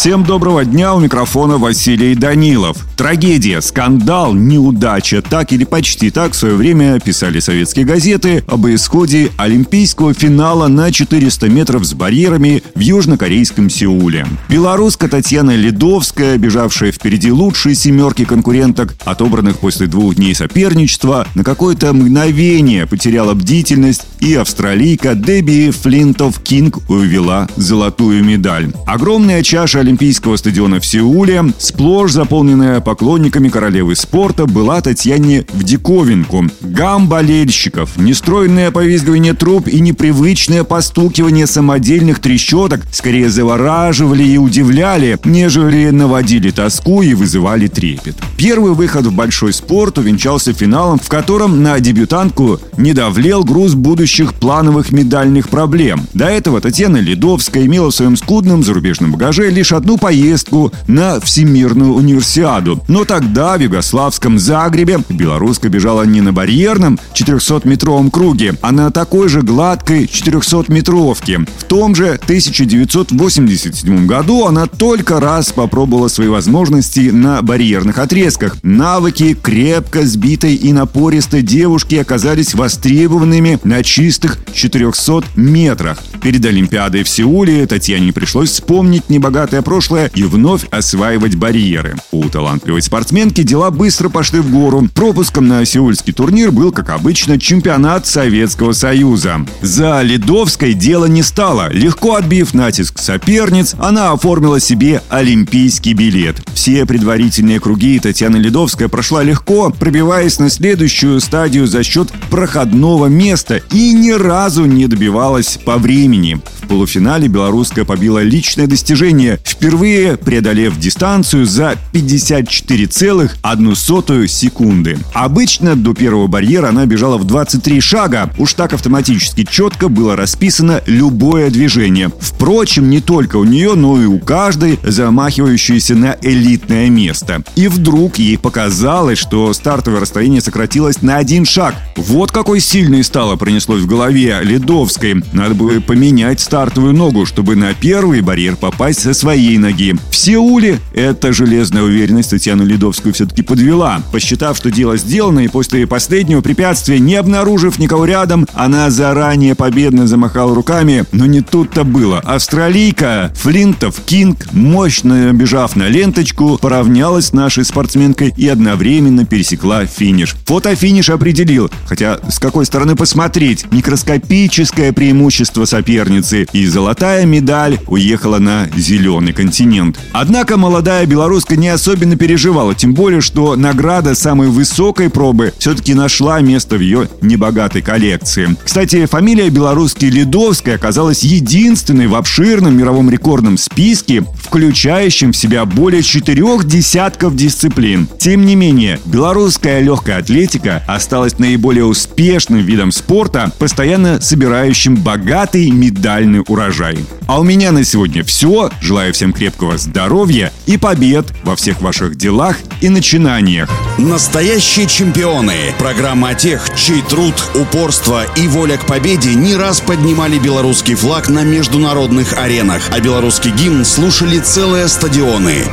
Всем доброго дня, у микрофона Василий Данилов. Трагедия, скандал, неудача, так или почти так в свое время писали советские газеты об исходе олимпийского финала на 400 метров с барьерами в южнокорейском Сеуле. Белоруска Татьяна Ледовская, бежавшая впереди лучшей семерки конкуренток, отобранных после двух дней соперничества, на какое-то мгновение потеряла бдительность, и австралийка Дебби Флинтов Кинг увела золотую медаль. Огромная чаша Олимпийского стадиона в Сеуле, сплошь заполненная поклонниками королевы спорта, была Татьяне в диковинку. Гам болельщиков, нестроенное повизгивание труб и непривычное постукивание самодельных трещоток скорее завораживали и удивляли, нежели наводили тоску и вызывали трепет. Первый выход в большой спорт увенчался финалом, в котором на дебютантку не давлел груз будущих плановых медальных проблем. До этого Татьяна Ледовская имела в своем скудном зарубежном багаже лишь одну поездку на Всемирную универсиаду. Но тогда в югославском Загребе белоруска бежала не на барьерном 400-метровом круге, а на такой же гладкой 400-метровке. В том же 1987 году она только раз попробовала свои возможности на барьерных отрезках. Навыки крепко сбитой и напористой девушки оказались востребованными на чистых 400 метрах. Перед Олимпиадой в Сеуле Татьяне пришлось вспомнить небогатое прошлое и вновь осваивать барьеры. У талантливой спортсменки дела быстро пошли в гору. Пропуском на сеульский турнир был, как обычно, чемпионат Советского Союза. За Ледовской дело не стало. Легко отбив натиск соперниц, она оформила себе олимпийский билет. Все предварительные круги Татьяна Ледовская прошла легко, пробиваясь на следующую стадию за счет проходного места и ни разу не добивалась по времени. В полуфинале белорусская побила личное достижение, впервые преодолев дистанцию за 54,1 секунды. Обычно до первого барьера она бежала в 23 шага. Уж так автоматически четко было расписано любое движение. Впрочем, не только у нее, но и у каждой, замахивающейся на элитное место. И вдруг ей показалось, что стартовое расстояние сократилось на один шаг. Вот какой сильной стало пронеслось в голове Ледовской. Надо бы поменять поменять стартовую ногу, чтобы на первый барьер попасть со своей ноги. В Сеуле эта железная уверенность Татьяну Ледовскую все-таки подвела. Посчитав, что дело сделано, и после последнего препятствия, не обнаружив никого рядом, она заранее победно замахала руками. Но не тут-то было. Австралийка Флинтов Кинг, мощно бежав на ленточку, поравнялась с нашей спортсменкой и одновременно пересекла финиш. Фотофиниш определил, хотя с какой стороны посмотреть, микроскопическое преимущество соперницы, и золотая медаль уехала на зеленый континент. Однако молодая белоруска не особенно переживала, тем более, что награда самой высокой пробы все-таки нашла место в ее небогатой коллекции. Кстати, фамилия белорусский Ледовская оказалась единственной в обширном мировом рекордном списке, включающем в себя более четырех десятков дисциплин. Тем не менее, белорусская легкая атлетика осталась наиболее успешным видом спорта, постоянно собирающим богатый медальный урожай. А у меня на сегодня все. Желаю всем крепкого здоровья и побед во всех ваших делах и начинаниях. Настоящие чемпионы. Программа о тех, чей труд, упорство и воля к победе не раз поднимали белорусский флаг на международных аренах, а белорусский гимн слушали целые стадионы.